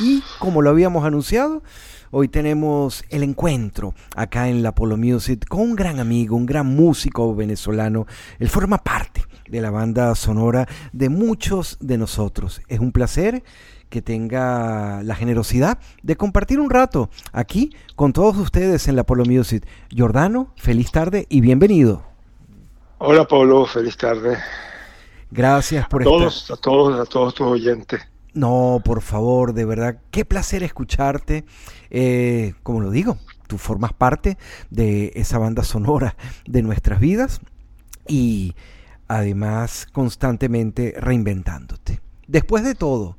Y como lo habíamos anunciado, hoy tenemos el encuentro acá en la Polo Music con un gran amigo, un gran músico venezolano. Él forma parte de la banda sonora de muchos de nosotros. Es un placer que tenga la generosidad de compartir un rato aquí con todos ustedes en la Polo Music. Jordano, feliz tarde y bienvenido. Hola Pablo, feliz tarde. Gracias por todos, estar. A todos, a todos tus oyentes. No, por favor, de verdad, qué placer escucharte. Eh, como lo digo, tú formas parte de esa banda sonora de nuestras vidas y además constantemente reinventándote. Después de todo,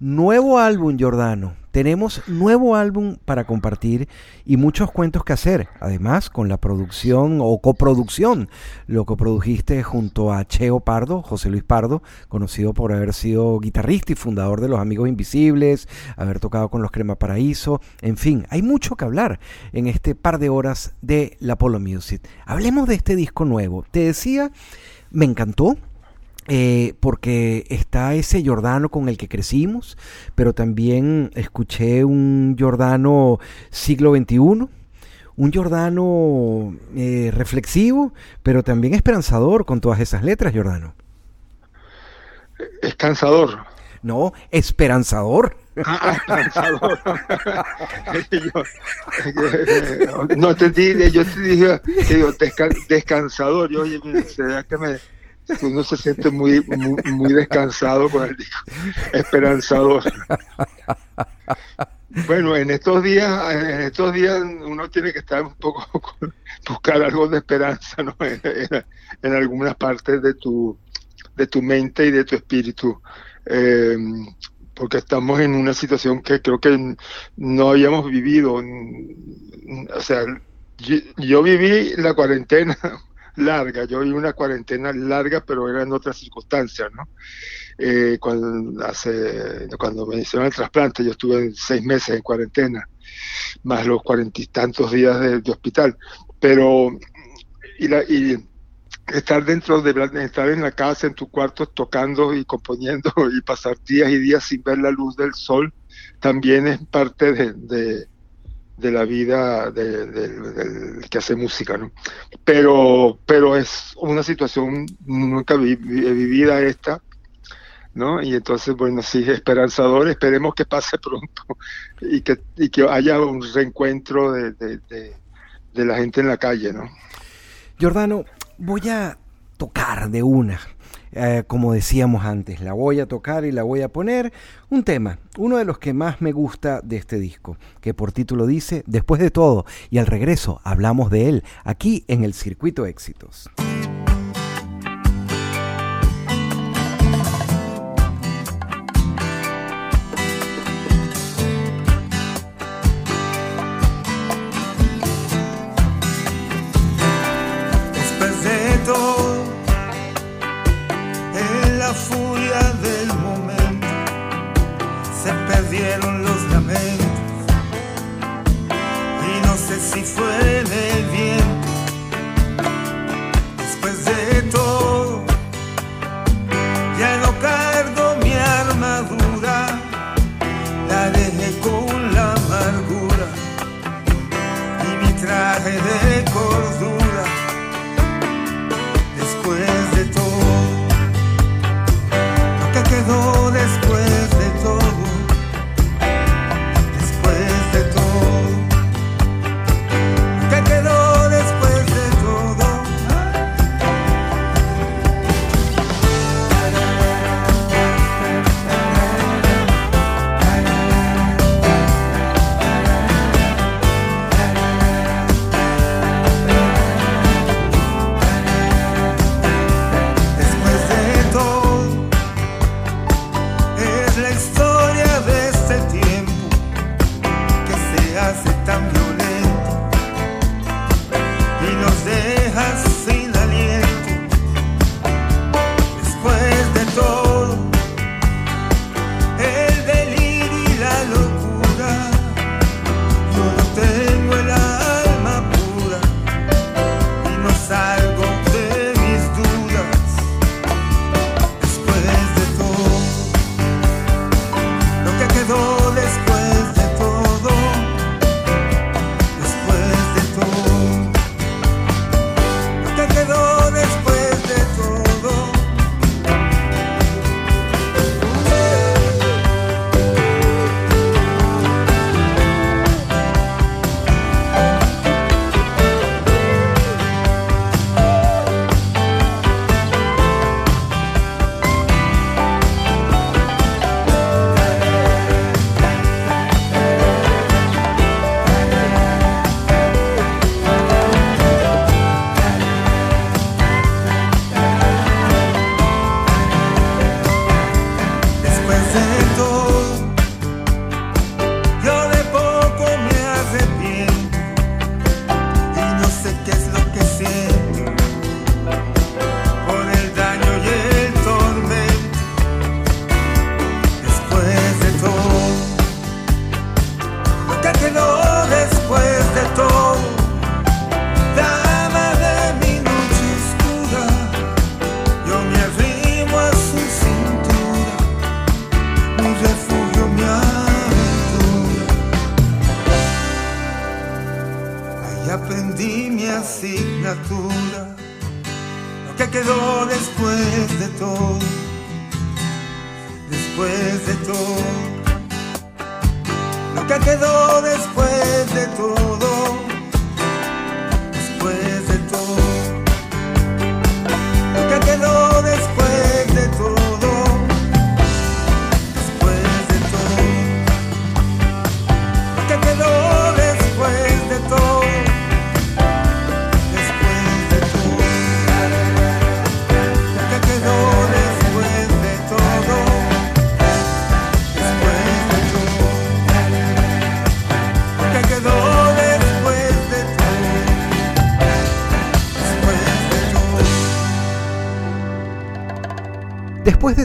nuevo álbum, Jordano. Tenemos nuevo álbum para compartir y muchos cuentos que hacer. Además, con la producción o coproducción, lo que produjiste junto a Cheo Pardo, José Luis Pardo, conocido por haber sido guitarrista y fundador de Los Amigos Invisibles, haber tocado con los Crema Paraíso. En fin, hay mucho que hablar en este par de horas de la Polo Music. Hablemos de este disco nuevo. Te decía, me encantó, eh, porque está ese Jordano con el que crecimos, pero también escuché un Jordano siglo XXI, un Jordano eh, reflexivo, pero también esperanzador con todas esas letras, Jordano. Escansador. No, esperanzador. Ah, esperanzador. yo, no te dije, yo te dije, digo, descansador. Yo, oye, ¿será que me, uno se siente muy, muy, descansado con el disco, esperanzador. Bueno, en estos días, en estos días uno tiene que estar un poco buscar algo de esperanza, ¿no? En, algunas partes de tu de tu mente y de tu espíritu. Eh, porque estamos en una situación que creo que no habíamos vivido. O sea, yo viví la cuarentena larga. Yo viví una cuarentena larga, pero era en otras circunstancias, ¿no? Eh, cuando, hace, cuando me hicieron el trasplante, yo estuve seis meses en cuarentena, más los cuarenta tantos días de, hospital. Pero, y, la, y estar dentro de estar en la casa, en tu cuarto, tocando y componiendo y pasar días y días sin ver la luz del sol, también es parte de de la vida del de, de, que hace música, ¿no? Pero, pero es una situación nunca vi, vivida esta, ¿no? Y entonces, bueno, sí, esperanzador, esperemos que pase pronto y que, y que haya un reencuentro de, de, de la gente en la calle, ¿no? Jordano, voy a tocar de una eh, como decíamos antes, la voy a tocar y la voy a poner. Un tema, uno de los que más me gusta de este disco, que por título dice, después de todo, y al regreso hablamos de él, aquí en el Circuito Éxitos.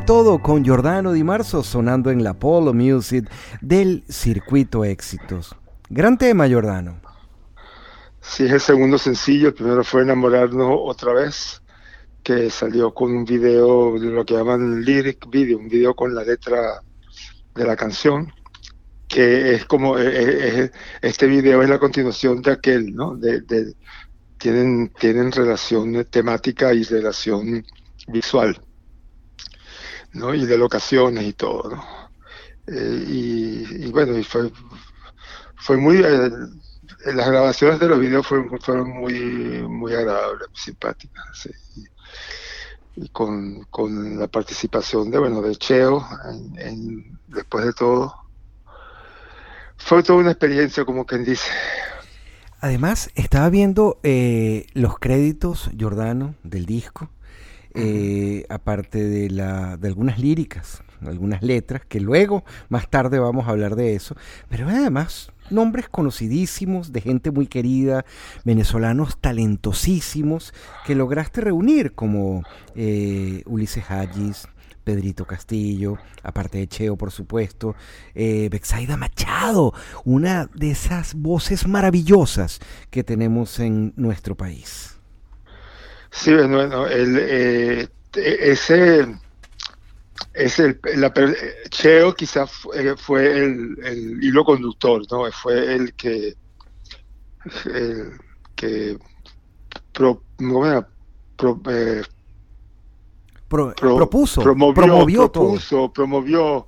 Todo. Con Giordano Di Marzo sonando en la Polo Music del Circuito Éxitos. Gran tema, Giordano. Sí, es el segundo sencillo. El primero fue Enamorarnos otra vez, que salió con un video de lo que llaman lyric video, un video con la letra de la canción, que es como, eh, eh, eh, este video es la continuación de aquel, ¿no? De- tienen, tienen relación temática y relación visual, Y de locaciones y todo. Eh, y, y bueno, y fue, fue muy... eh, las grabaciones de los videos fueron, fueron muy, muy agradables, simpáticas. Y, con, con la participación de, bueno, de Cheo, en, después de todo. Fue toda una experiencia, como quien dice. Además, estaba viendo eh, los créditos, Giordano, del disco, eh, aparte de, la, de algunas líricas, algunas letras, que luego, más tarde vamos a hablar de eso, pero además nombres conocidísimos, de gente muy querida, venezolanos talentosísimos, que lograste reunir, como eh, Ulises Hayes, Pedrito Castillo, aparte de Cheo, por supuesto, eh, Bexaida Machado, una de esas voces maravillosas que tenemos en nuestro país. Sí, bueno, el, eh, ese, ese la Cheo quizás fue, fue el, el hilo conductor, ¿no? Fue el que, el que pro-. Pro- eh, Pro- pro- propuso, promovió, promovió todo. propuso, promovió,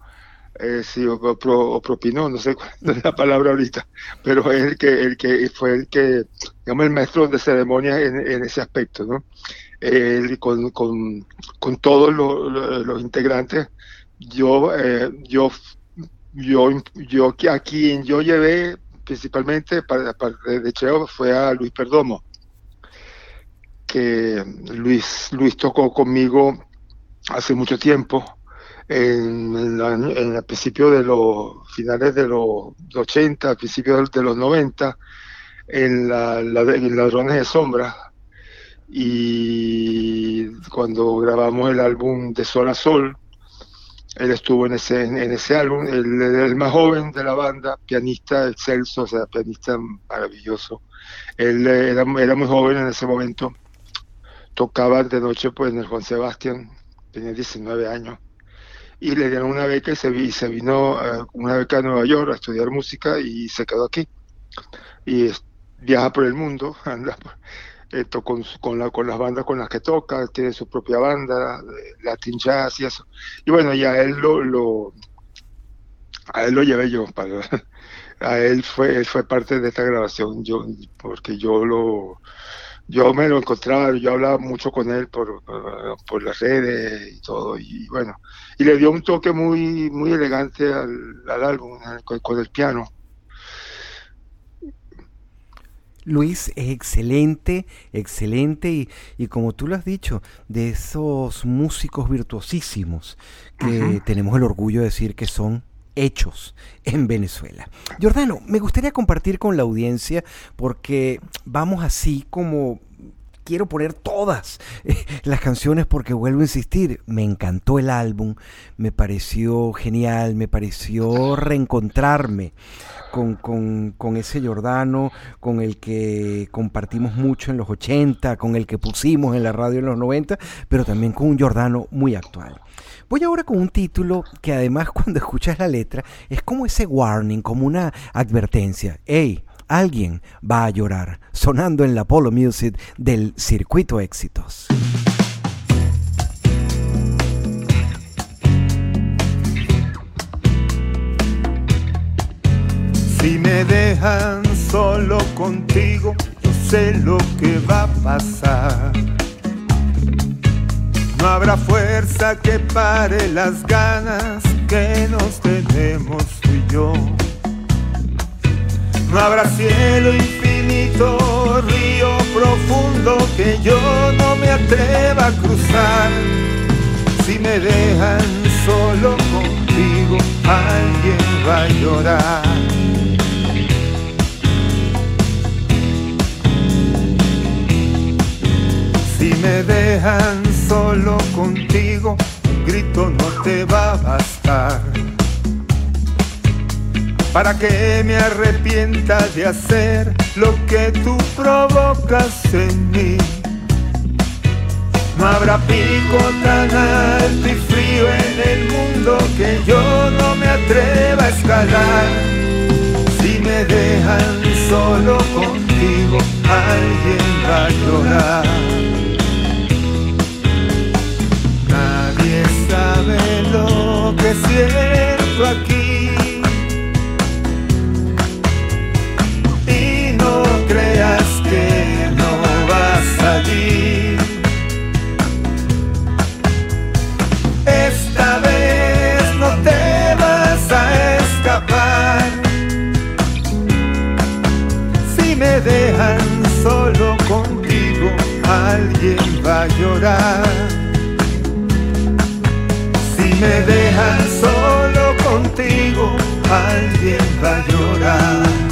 eh, sí, o, pro- o propinó, no sé cuál es la palabra ahorita, pero es el que, el que fue el que, digamos, el maestro de ceremonias en, ese aspecto, ¿no? Con, con, con todos los, integrantes, yo, eh, yo, yo, yo, a quien yo llevé principalmente para de Cheo fue a Luis Perdomo, que Luis, Luis tocó conmigo hace mucho tiempo, en, el principio de los finales de los 80, principios de los 90, en, la, la- en Ladrones de Sombra. Y cuando grabamos el álbum de Sol a Sol, él estuvo en ese, en ese álbum, el más joven de la banda, pianista excelso, o sea, pianista maravilloso. Él era, era muy joven en ese momento, tocaba de noche pues, en el Juan Sebastián, tenía 19 años, y le dieron una beca y se, vi- se vino una beca a Nueva York a estudiar música y se quedó aquí. Y viaja por el mundo, anda eh, con, con, la, con las bandas con las que toca, tiene su propia banda, eh, Latin Jazz y eso. Y bueno, ya él lo, a él lo llevé yo a él fue él fue parte de esta grabación yo porque yo lo yo me lo encontraba yo hablaba mucho con él por, por, por las redes y todo y bueno y le dio un toque muy muy elegante al, al álbum eh, con, con el piano. Luis es excelente, excelente y, y como tú lo has dicho, de esos músicos virtuosísimos que tenemos el orgullo de decir que son hechos en Venezuela. Jordano, me gustaría compartir con la audiencia porque vamos así como quiero poner todas eh, las canciones porque vuelvo a insistir, me encantó el álbum, me pareció genial, me pareció reencontrarme con, con, con ese Jordano, con el que compartimos mucho en los 80, con el que pusimos en la radio en los 90, pero también con un Jordano muy actual. Voy ahora con un título que además cuando escuchas la letra es como ese warning, como una advertencia. Hey, alguien va a llorar, sonando en la Polo Music del Circuito Éxitos. Si me dejan solo contigo, yo sé lo que va a pasar. No habrá fuerza que pare las ganas que nos tenemos tú y yo. No habrá cielo infinito, río profundo que yo no me atreva a cruzar. Si me dejan solo contigo, alguien va a llorar. Si me dejan solo contigo, un grito no te va a bastar. Para que me arrepienta de hacer lo que tú provocas en mí. No habrá pico tan alto y frío en el mundo que yo no me atreva a escalar. Si me dejan solo contigo, alguien va a llorar. Nadie sabe lo que siento aquí. Llorar. Si me dejan solo contigo, alguien va a llorar.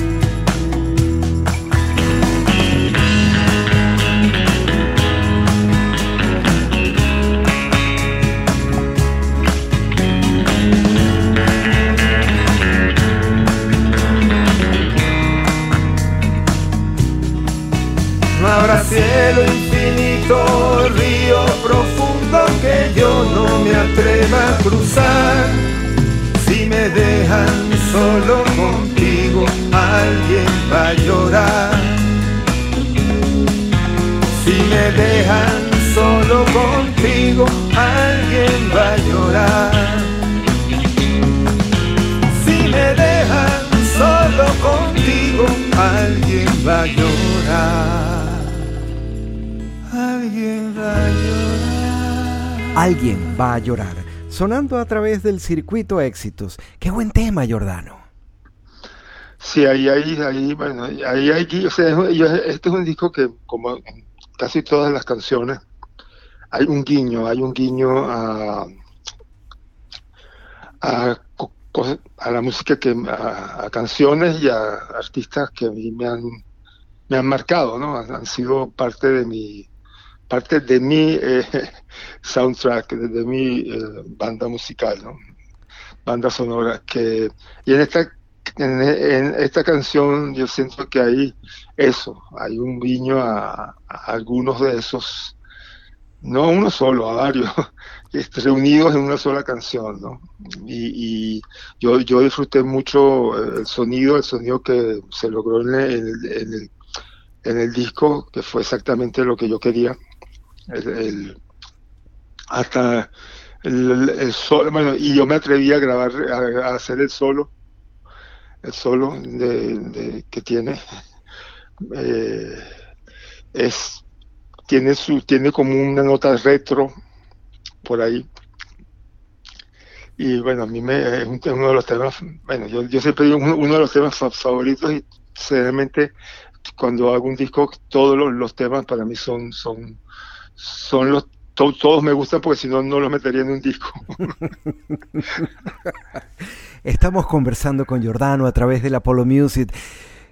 Llorar, sonando a través del Circuito Éxitos. Qué buen tema, Jordano. Sí, ahí, ahí, ahí, bueno, ahí gui- o sea, este es un disco que, como casi todas las canciones, hay un guiño, hay un guiño a, a, la música que, a, a canciones y a artistas que a mí me han, me han marcado, ¿no? Han sido parte de mi, parte de mi eh, soundtrack, de, mi eh, banda musical, ¿no? Banda sonora que, y en esta en, esta canción yo siento que hay eso, hay un guiño a, algunos de esos, no uno solo, a varios, este, reunidos en una sola canción, ¿no? Y, y yo, yo disfruté mucho eh, el sonido, el sonido que se logró en el- en el- en el disco, que fue exactamente lo que yo quería. El, hasta el, solo, bueno, y yo me atreví a grabar, a- hacer el solo el solo de, que tiene. Eh, es tiene su tiene como una nota retro por ahí. Y bueno a mí me es un- es uno de los temas bueno yo, yo siempre digo uno, de los temas fa- favoritos y sinceramente cuando hago un disco todos los, los temas para mí son son son los to- todos me gustan porque si no no los metería en un disco Estamos conversando con Jordano a través del Apollo Music.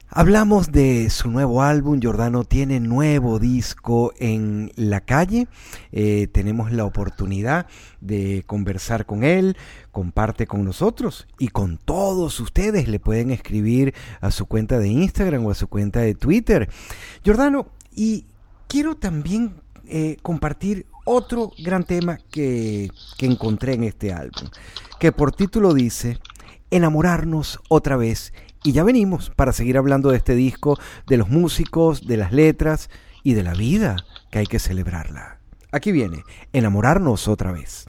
Hablamos de su nuevo álbum. Jordano tiene nuevo disco en la calle. Eh, tenemos la oportunidad de conversar con él. Comparte con nosotros y con todos ustedes. Le pueden escribir a su cuenta de Instagram o a su cuenta de Twitter. Jordano, y quiero también eh, compartir otro gran tema que, que encontré en este álbum, que por título dice Enamorarnos otra vez. Y ya venimos para seguir hablando de este disco, de los músicos, de las letras y de la vida, que hay que celebrarla. Aquí viene, Enamorarnos otra vez.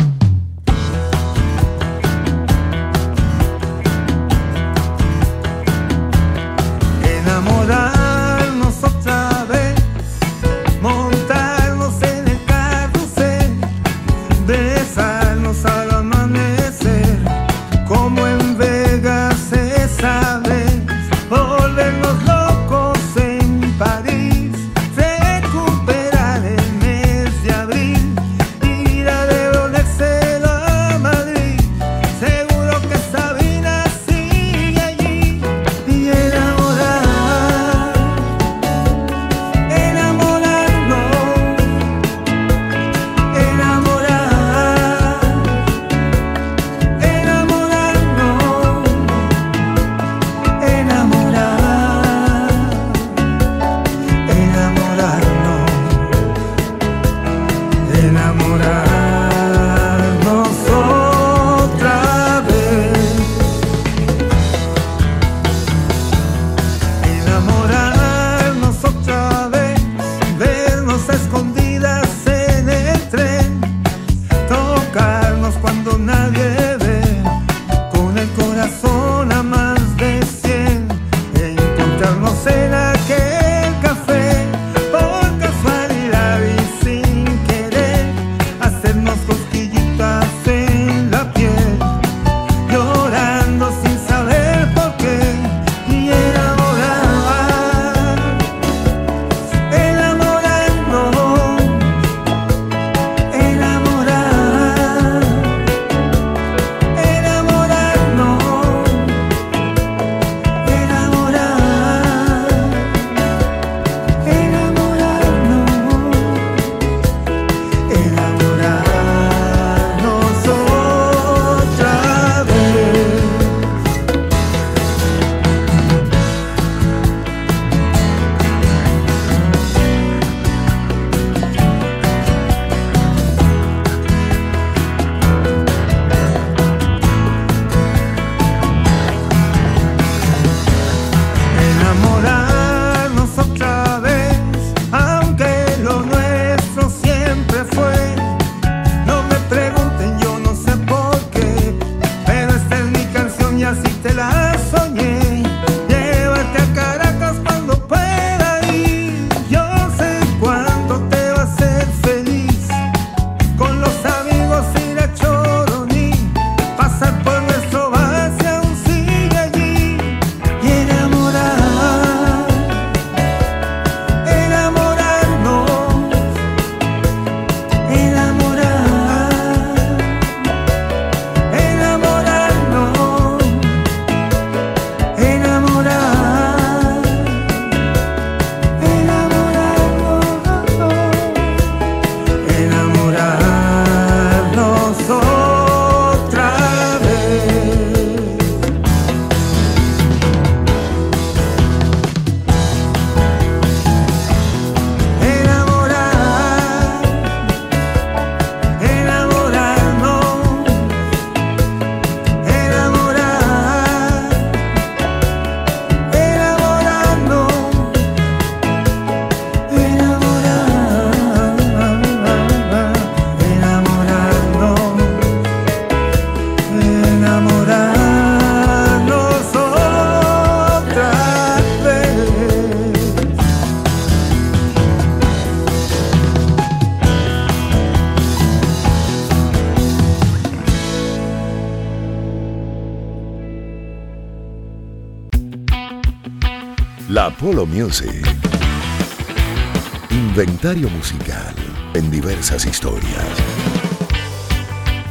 Inventario musical en diversas historias.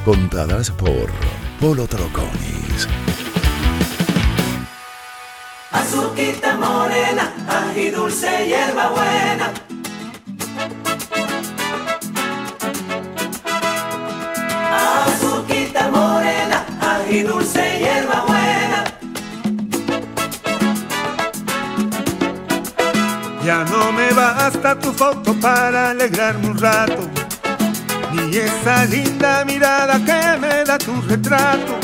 Contadas por Polo Troconis. Azuquita morena, ají dulce, hierba buena. Azuquita morena, ají dulce. Ya no me basta tu foto para alegrarme un rato, ni esa linda mirada que me da tu retrato.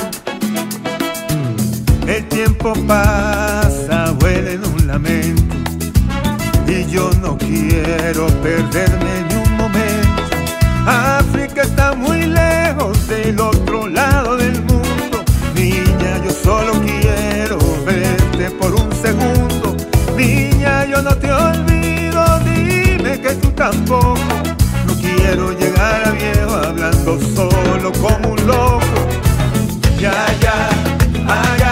Mm. El tiempo pasa, huele en un lamento, y yo no quiero perderme ni un momento. África está muy lejos del otro lado del mundo, niña, yo solo quiero verte por un segundo. Niña, yo no te olvido, dime que tú tampoco. No quiero llegar a viejo hablando solo como un loco. Ya, ya, allá, allá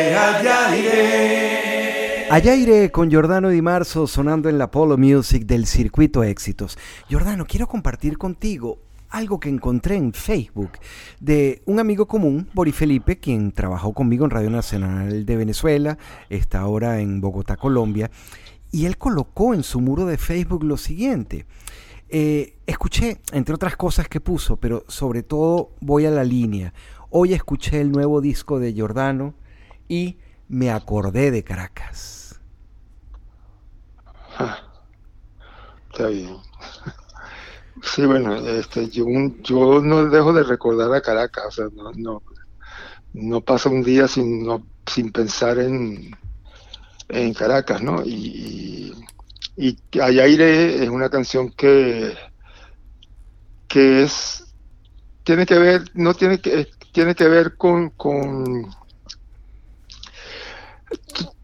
iré, allá iré. Allá iré con Giordano Di Marzo sonando en la Polo Music del Circuito Éxitos. Giordano, quiero compartir contigo algo que encontré en Facebook de un amigo común, Bori Felipe, quien trabajó conmigo en Radio Nacional de Venezuela, está ahora en Bogotá, Colombia, y él colocó en su muro de Facebook lo siguiente. Eh, escuché, entre otras cosas que puso, pero sobre todo voy a la línea. Hoy escuché el nuevo disco de Giordano y me acordé de Caracas. Está bien. Sí, bueno, este, yo, yo no dejo de recordar a Caracas, o sea, no, no, no pasa un día sin, no, sin pensar en, en Caracas, ¿no? Y, y, y aire es una canción que, que es, tiene que ver, no tiene que, tiene que ver con, con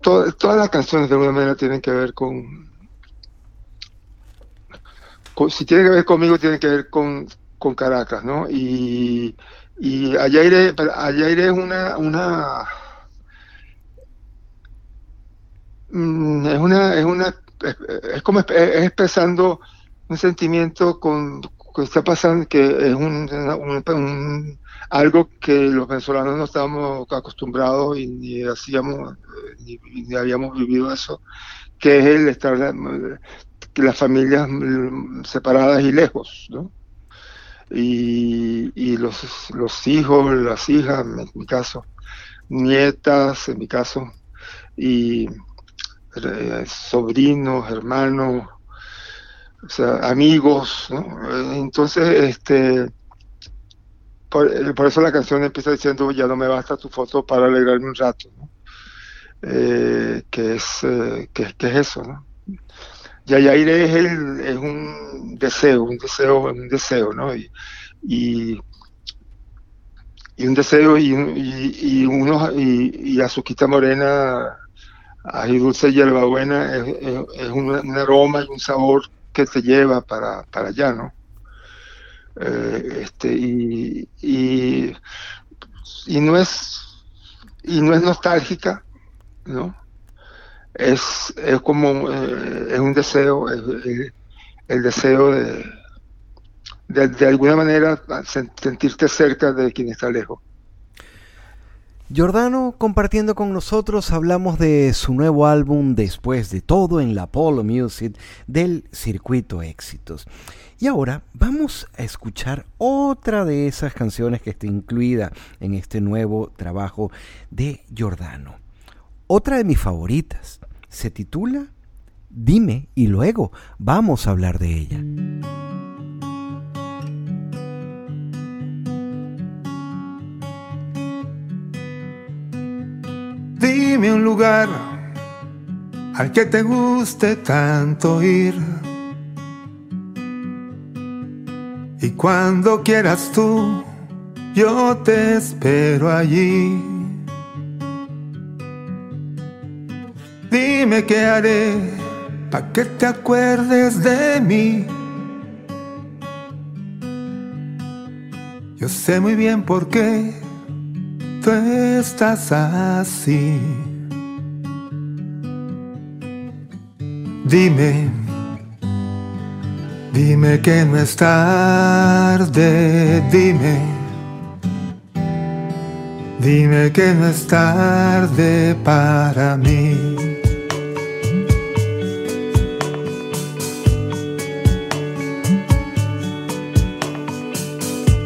todas las canciones de alguna manera tienen que ver con, si tiene que ver conmigo, tiene que ver con, con Caracas, ¿no? Y, y Ayaire, Ayaire es una, una mm, es una, es una, es, como es expresando un sentimiento con, que está pasando, que es un, algo que los venezolanos no estábamos acostumbrados y ni hacíamos, ni, habíamos vivido eso, que es el estar las familias mm, separadas y lejos, ¿no? Y, y los, los hijos, las hijas, en mi caso, nietas, en mi caso, y eh, sobrinos, hermanos, o sea, amigos, ¿no? Entonces, este, por, eso la canción empieza diciendo, ya no me basta tu foto para alegrarme un rato, ¿no? Eh, que, es, eh, que, es eso, ¿no? Yayaire es, es un deseo, un deseo, un deseo, ¿no? Y, un deseo y, y, y, uno, y, Azuquita Morena, ají dulce y hierbabuena, es, es, un, aroma y un sabor que te lleva para, para allá, ¿no? Eh, este, y, y, y no es y no es nostálgica, ¿no? es, es como, eh, es un deseo, el deseo de, de, alguna manera sentirte cerca de quien está lejos. Giordano compartiendo con nosotros hablamos de su nuevo álbum Después de todo en la Apollo Music del circuito éxitos. Y ahora vamos a escuchar otra de esas canciones que está incluida en este nuevo trabajo de Giordano. Otra de mis favoritas se titula Dime y luego vamos a hablar de ella. Dime un lugar al que te guste tanto ir. Y cuando quieras tú, yo te espero allí. Dime qué haré para que te acuerdes de mí. Yo sé muy bien por qué tú estás así. Dime, dime que no es tarde, dime. Dime que no es tarde para mí.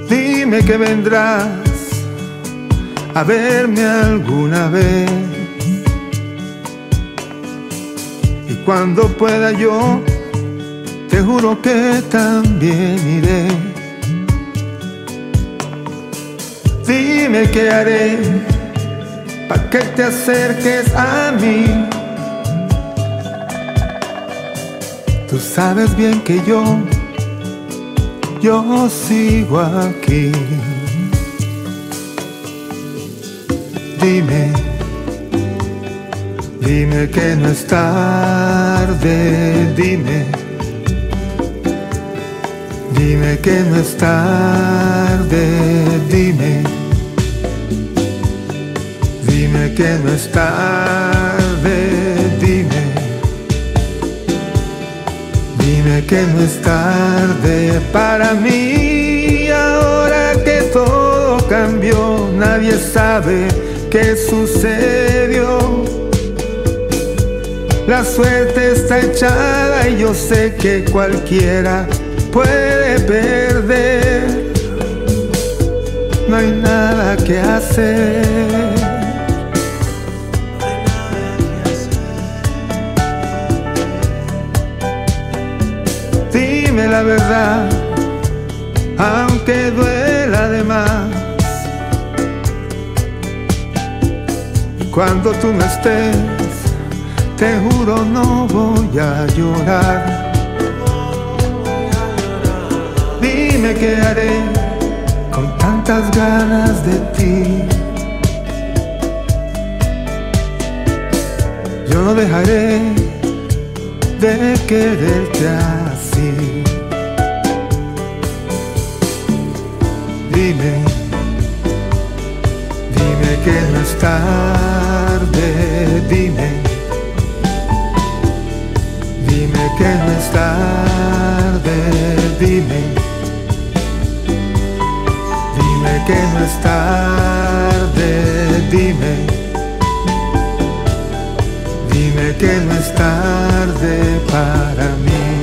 Dime que vendrás a verme alguna vez. Y cuando pueda yo, te juro que también iré. Dime qué haré para que te acerques a mí. Tú sabes bien que yo yo sigo aquí. Dime, dime que no es tarde, dime, dime que no es tarde, dime, dime que no es tarde. Dime que no es tarde para mí, ahora que todo cambió, nadie sabe qué sucedió. La suerte está echada y yo sé que cualquiera puede perder. No hay nada que hacer. la verdad, aunque duela de más. Cuando tú no estés, te juro no voy a llorar. Dime qué haré con tantas ganas de ti. Yo no dejaré de quererte así. Dime, dime que no es tarde, dime Dime que no es tarde, dime. Dime que no es tarde, dime. Dime que no es tarde para mí.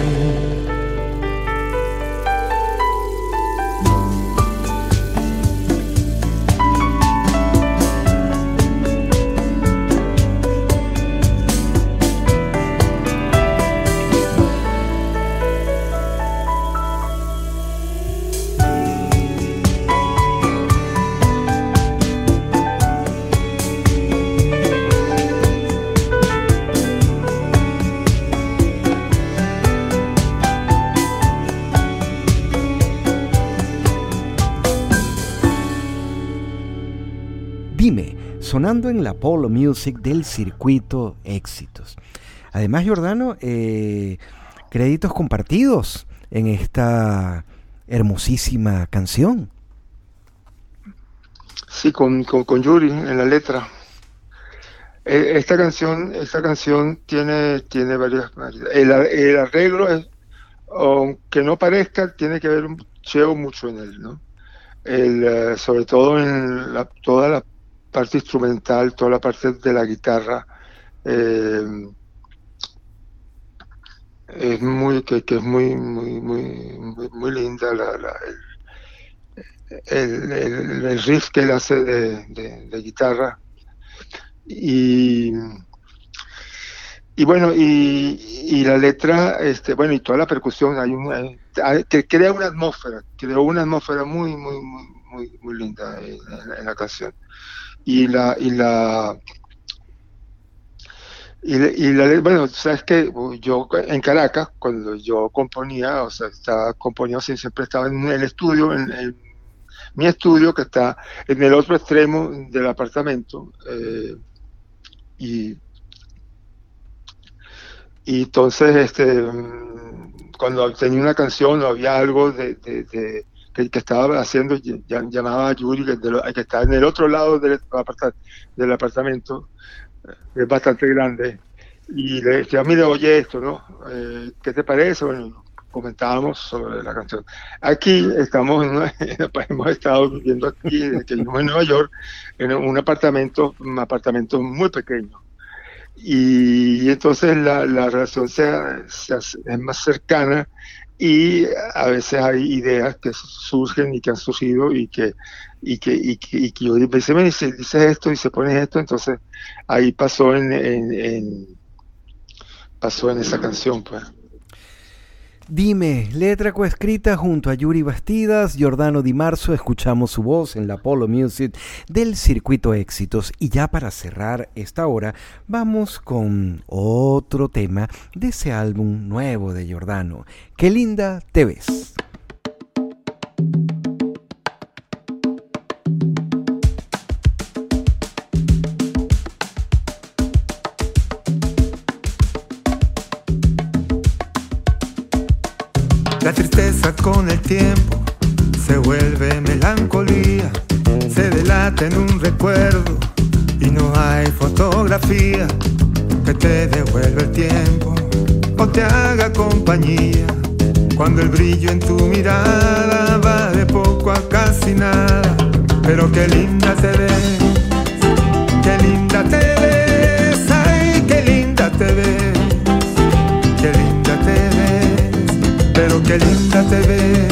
Sonando en la Polo Music del circuito Éxitos. Además, Giordano, eh, créditos compartidos en esta hermosísima canción. Sí, con, con, Yuri en la letra. E, esta canción, esta canción tiene, tiene varias, el, el arreglo es, aunque no parezca, tiene que ver un mucho en él, ¿no? El, eh, sobre todo en la, toda la parte instrumental, toda la parte de la guitarra. Eh, es muy que, es muy muy muy muy, linda el, riff que él hace de, guitarra y y bueno y, la letra este bueno y toda la percusión hay una que crea una atmósfera creó una atmósfera muy muy muy muy, linda en la canción y la y la y, la, bueno, sabes que yo en Caracas, cuando yo componía, o sea, estaba componiendo, siempre estaba en el estudio, en, mi estudio que está en el otro extremo del apartamento, eh, y, y entonces, este, cuando tenía una canción o había algo de que, estaba haciendo, llamaba a Yuri, que, está en el otro lado del, del apartamento, que es bastante grande, y le decía, mire, oye esto, ¿no? Eh, ¿Qué te parece? Bueno, comentábamos sobre la canción. Aquí estamos, hemos estado viviendo aquí, que vivimos en Nueva York, en un apartamento, un apartamento muy pequeño. Y, entonces la, la relación se, es más cercana y a veces hay ideas que surgen y que han surgido y que y que, y que, y que yo me dice, dices esto y se pone esto, entonces ahí pasó en, en, pasó en esa canción pues. Dime, letra coescrita junto a Yuri Bastidas, Giordano Di Marzo, escuchamos su voz en la Polo Music del circuito éxitos. Y ya para cerrar esta hora, vamos con otro tema de ese álbum nuevo de Giordano. Qué linda te ves. La tristeza con el tiempo se vuelve melancolía, se delata en un recuerdo y no hay fotografía que te devuelva el tiempo o te haga compañía. Cuando el brillo en tu mirada va de poco a casi nada, pero qué linda te ves, qué linda te ves,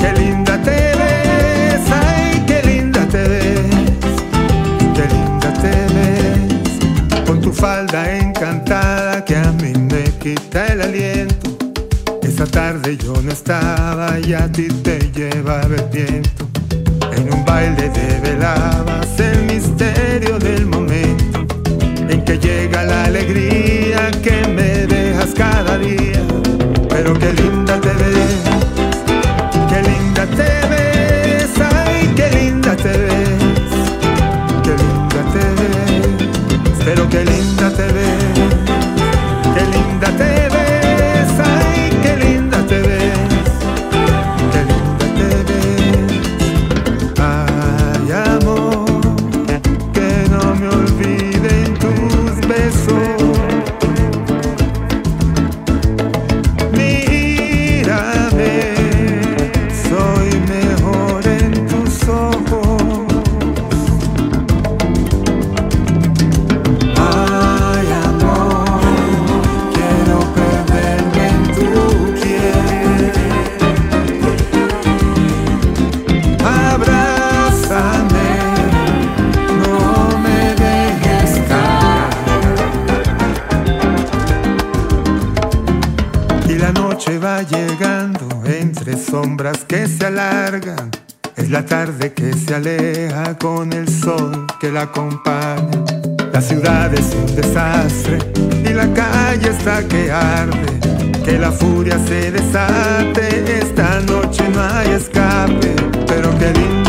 qué linda te ves, ay, qué linda te ves, qué linda te ves, con tu falda encantada que a mí me quita el aliento. Esa tarde yo no estaba y a ti te llevaba el viento. En un baile develabas el misterio del momento en que llega la alegría que me dejas cada día pero qué linda te ves. La ciudad es un desastre y la calle está que arde. Que la furia se desate, esta noche no hay escape, pero qué lindo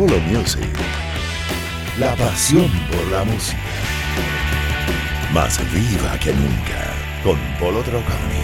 Apollo Music. La pasión por la música. Más viva que nunca con Polo Troconi.